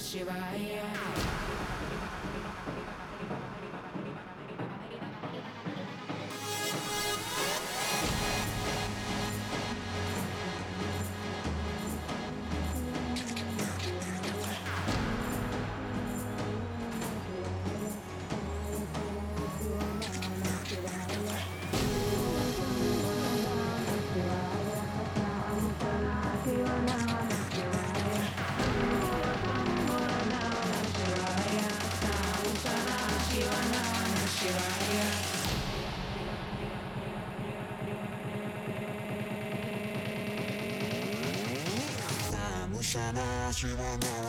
Shivaya. Shana Shivana Shivaya.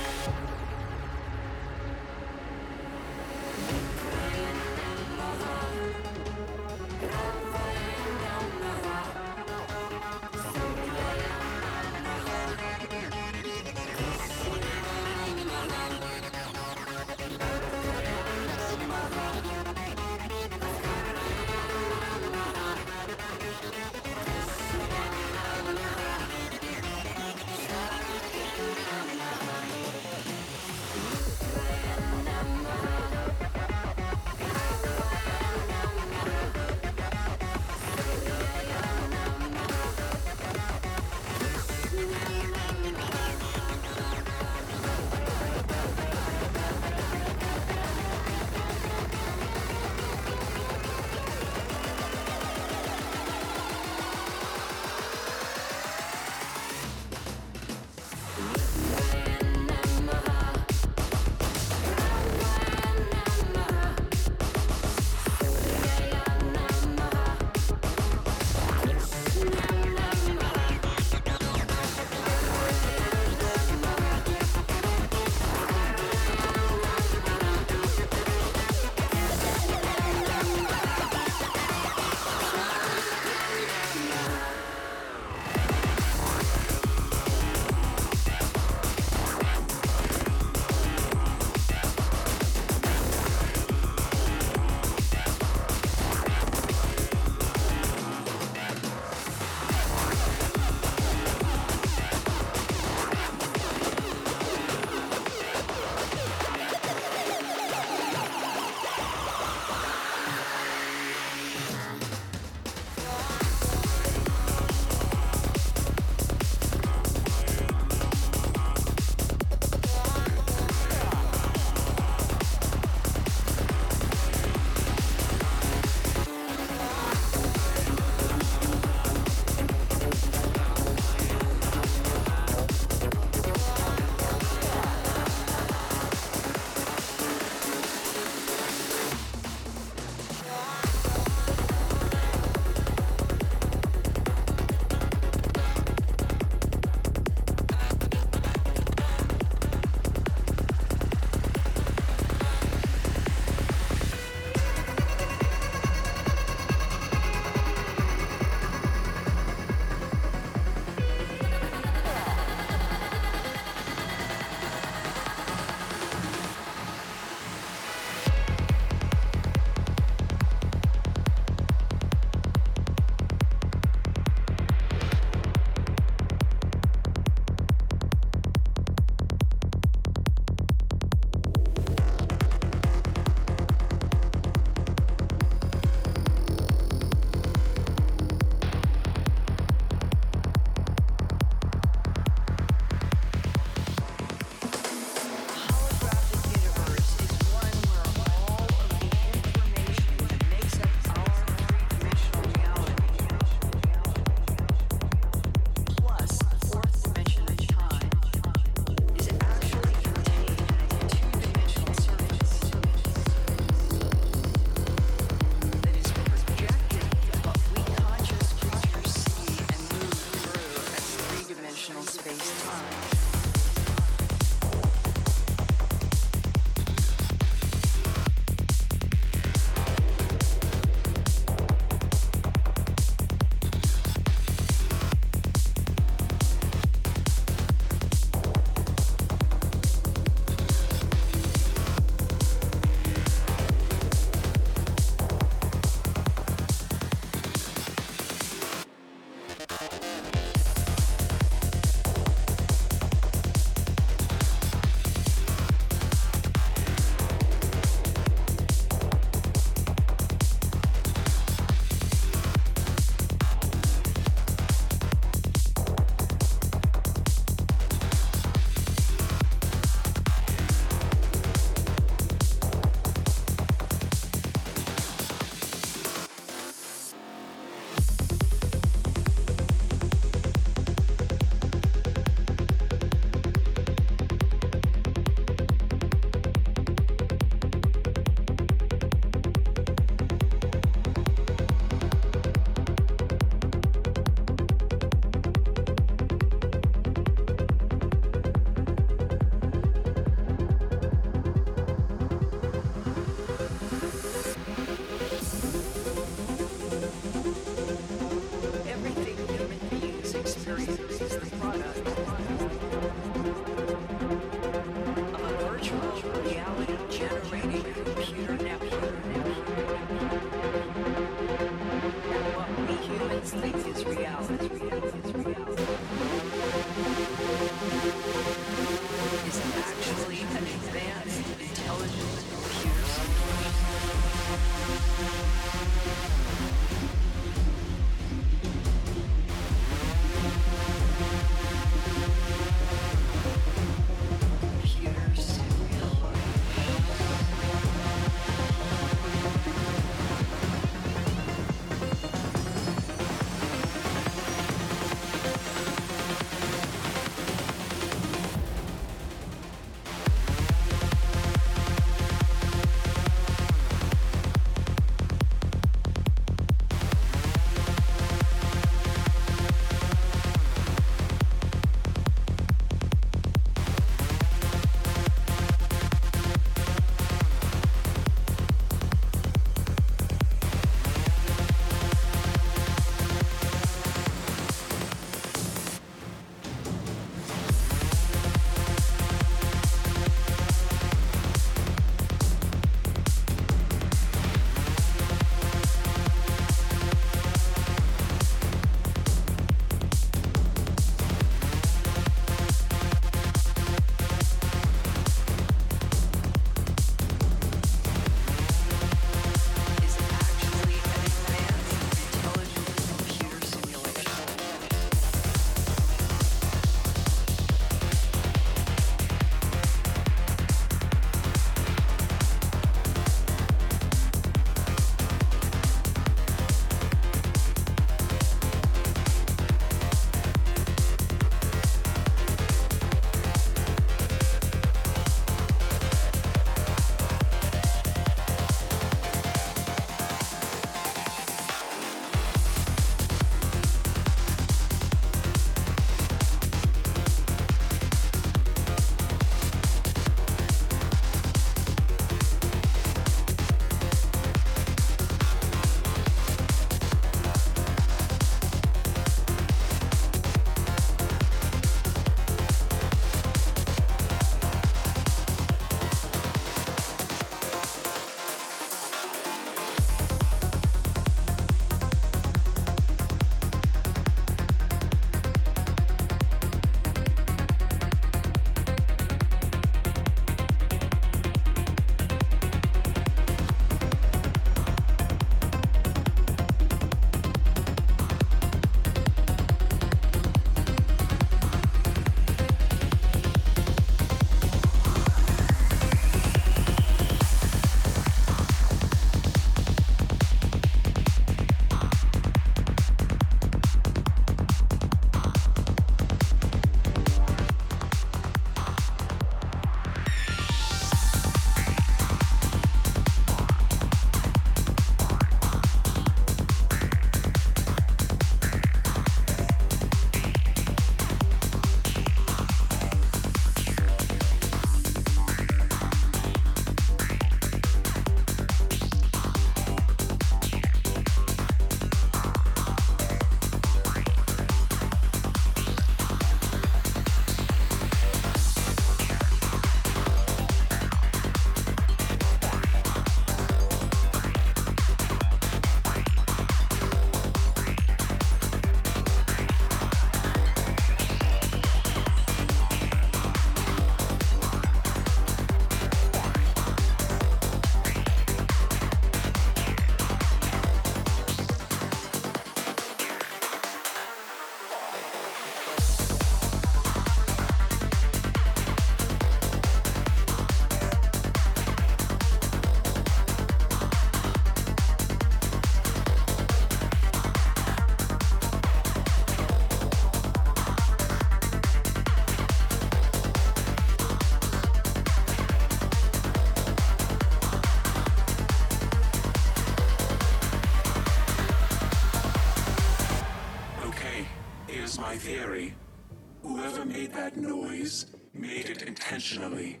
Intentionally.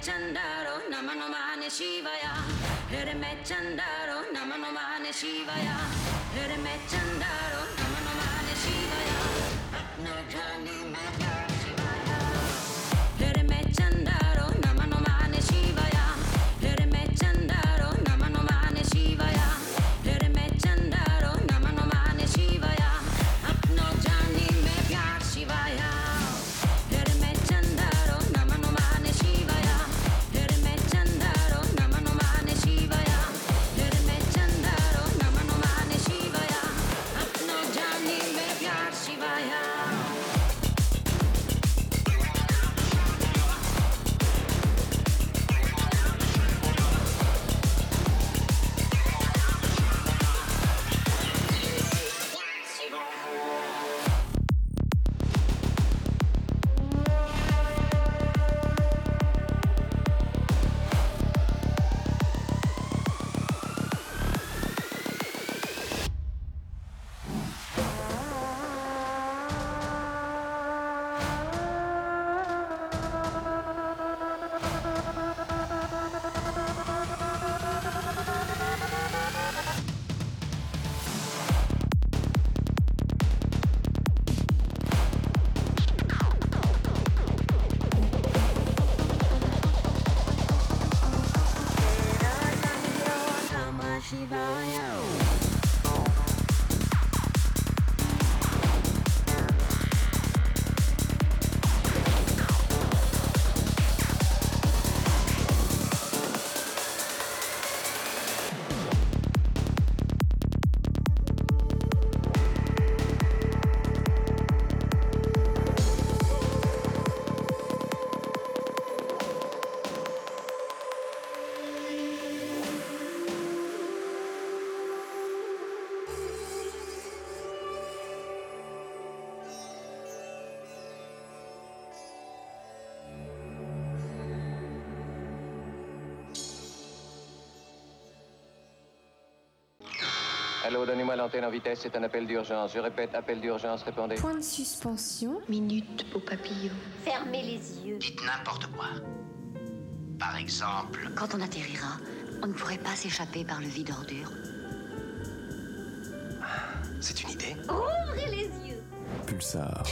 Chandaro Namano Mane Shivaya. Hare me Chandaro Namano Mane Shivaya. Hare me Chandaro Namano Mane Shivaya. No Jani Allô, donnez-moi l'antenne en vitesse, c'est un appel d'urgence. Je répète, appel d'urgence, répondez. Point de suspension. Minute au papillon. Fermez les yeux. Dites n'importe quoi. Par exemple, Quand on atterrira, on ne pourrait pas s'échapper par le vide ordure. c'est une idée. Ouvrez les yeux. Pulsar.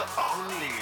Only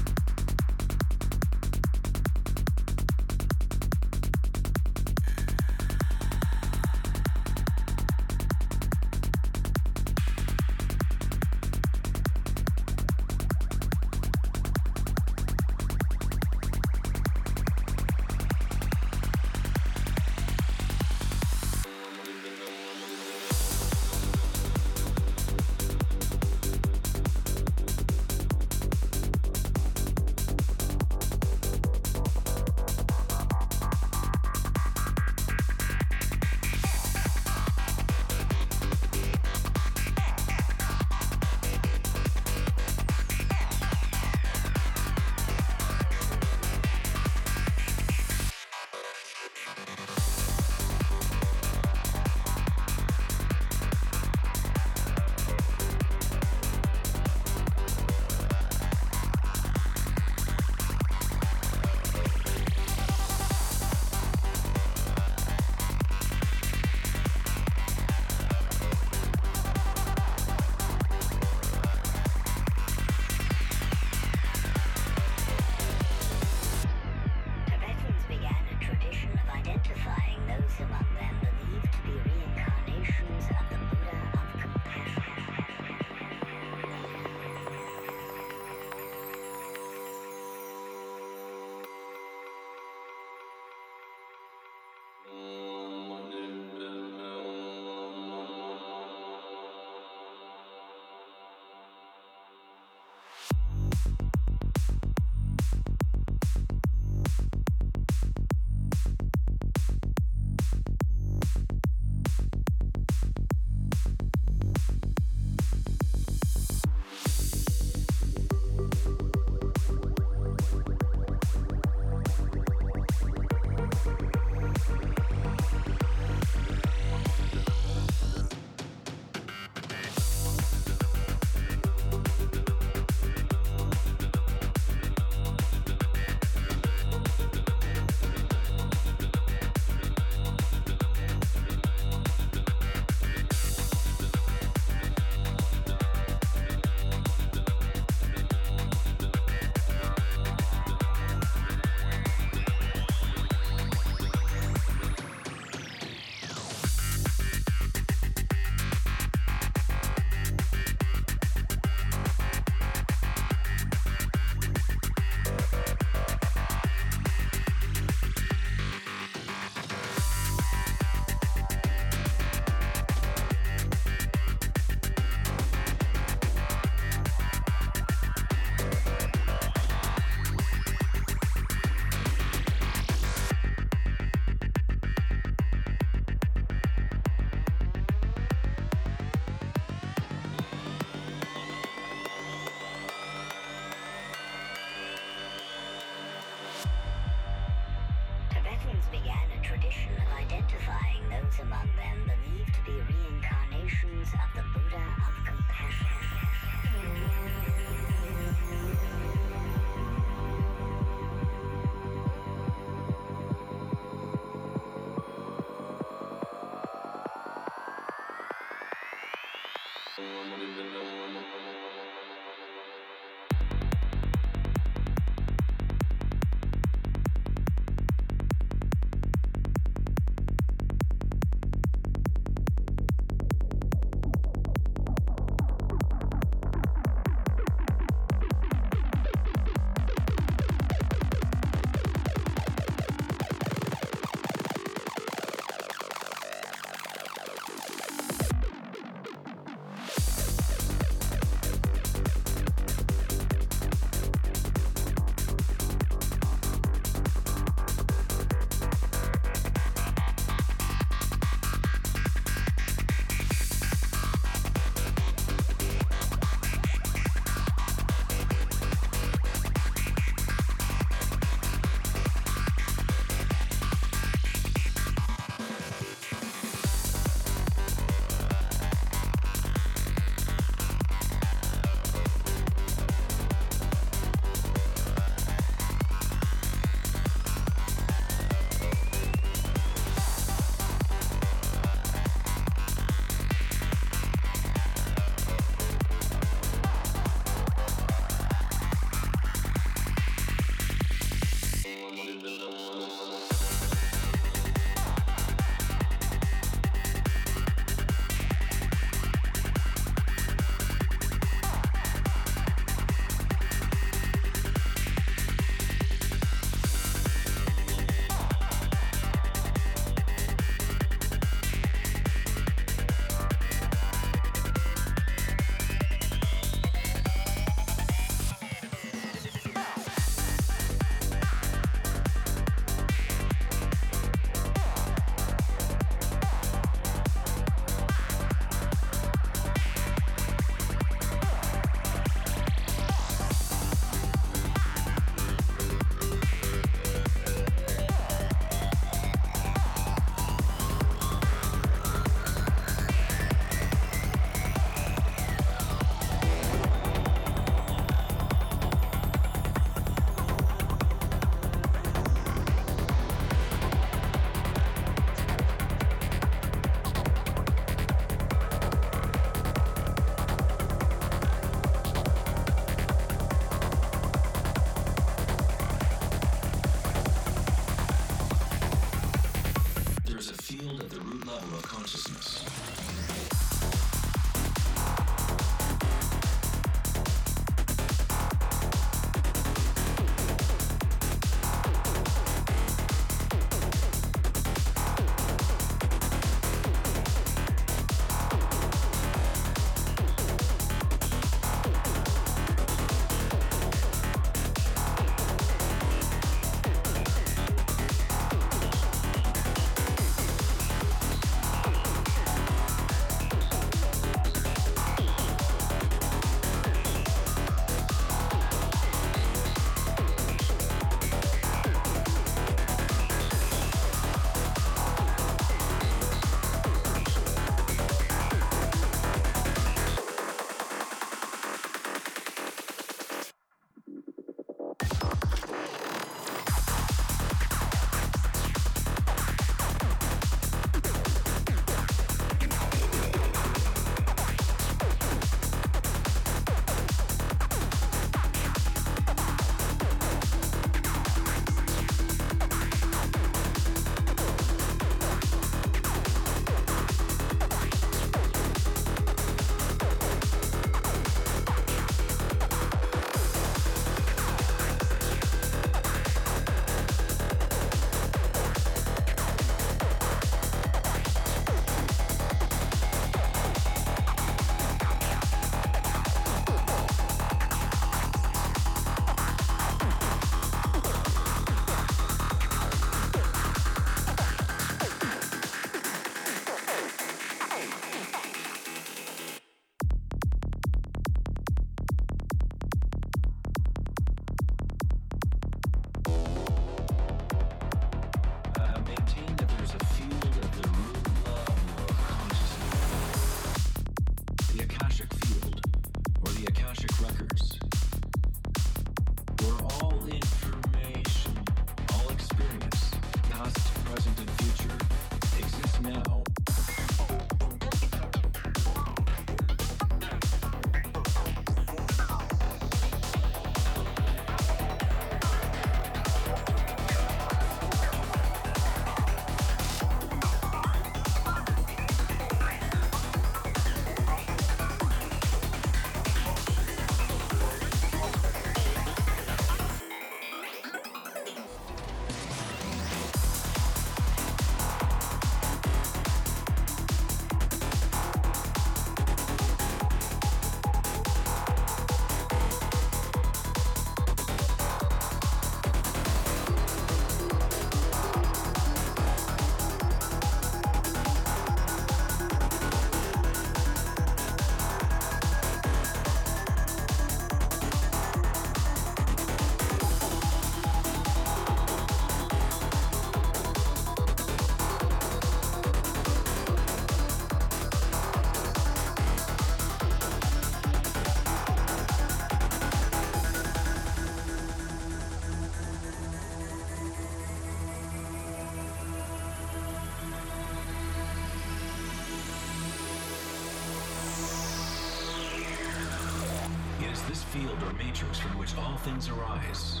matrix from which all things arise.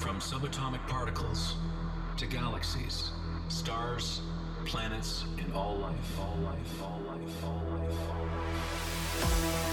From subatomic particles to galaxies, stars, planets, and all life, all life, all life, all life, all life. reaction.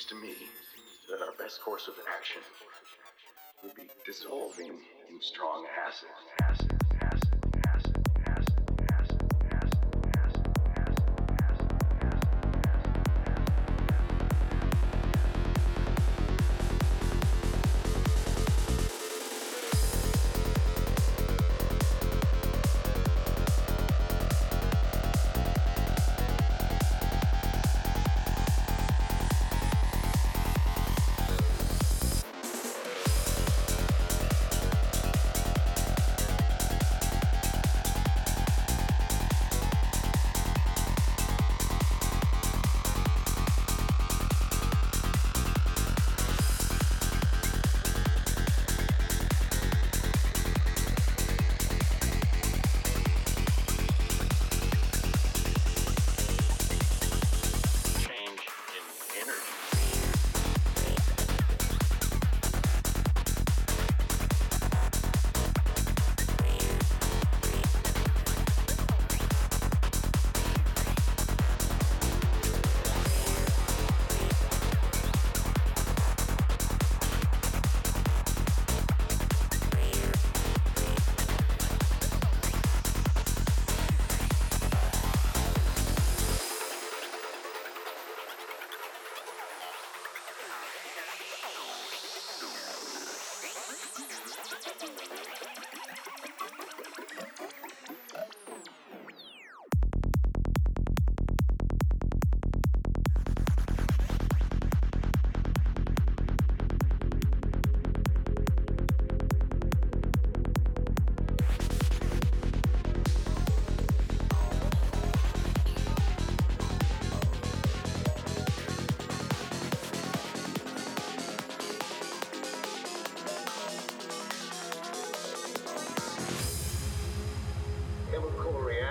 seems to me that our best course of action would be dissolving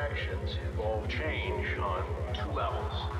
generations involve change on two levels.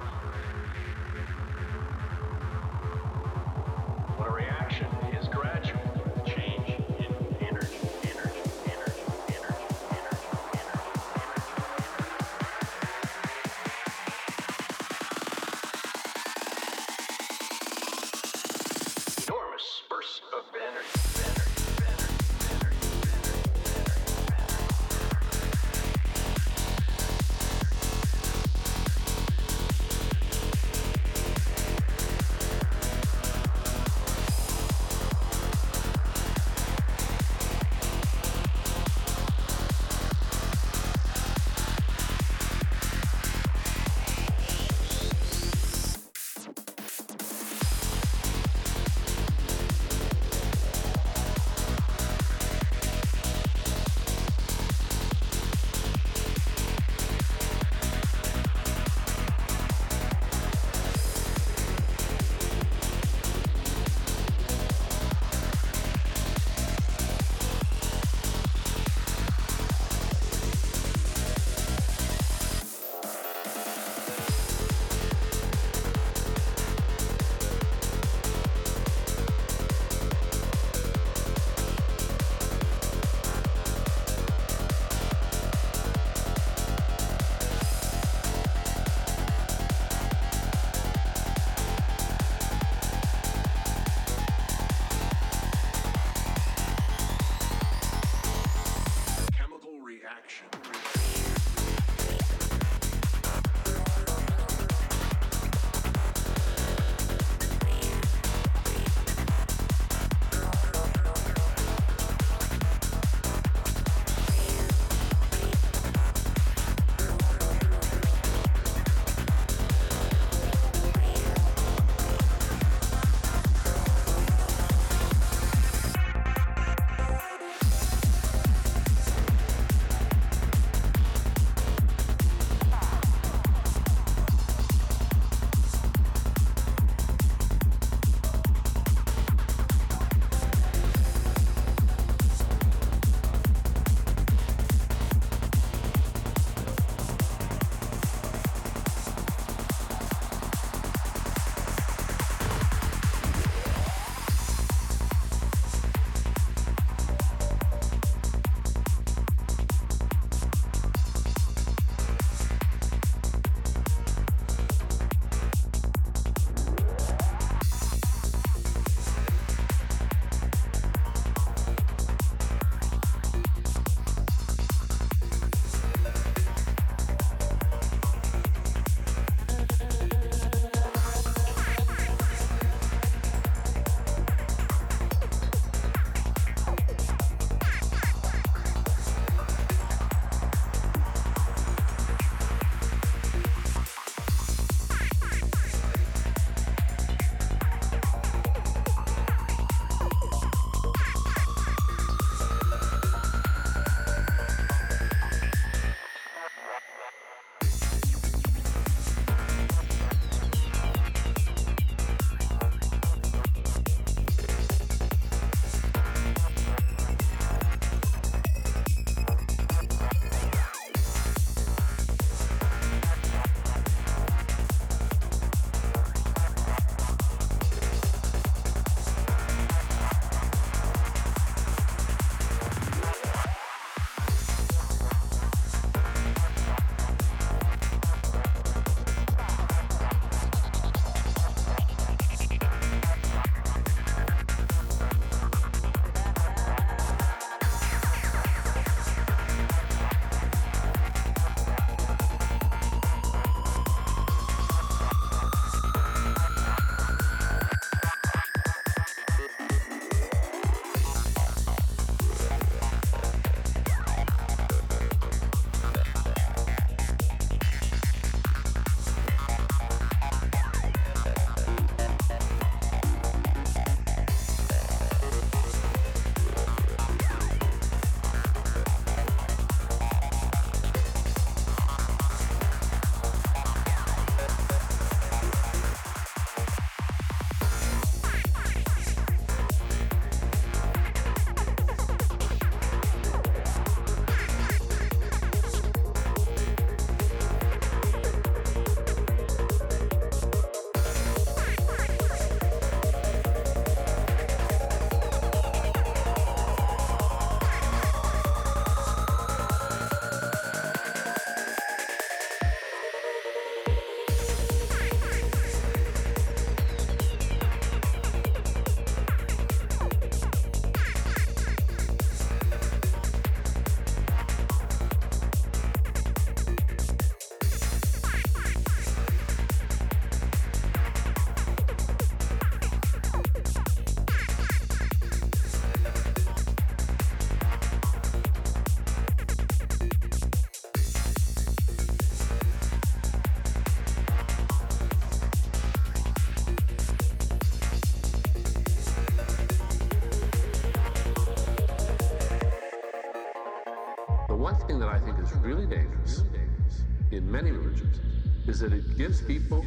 Is that it gives people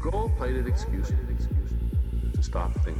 gold-plated excuses to stop thinking, to stop thinking.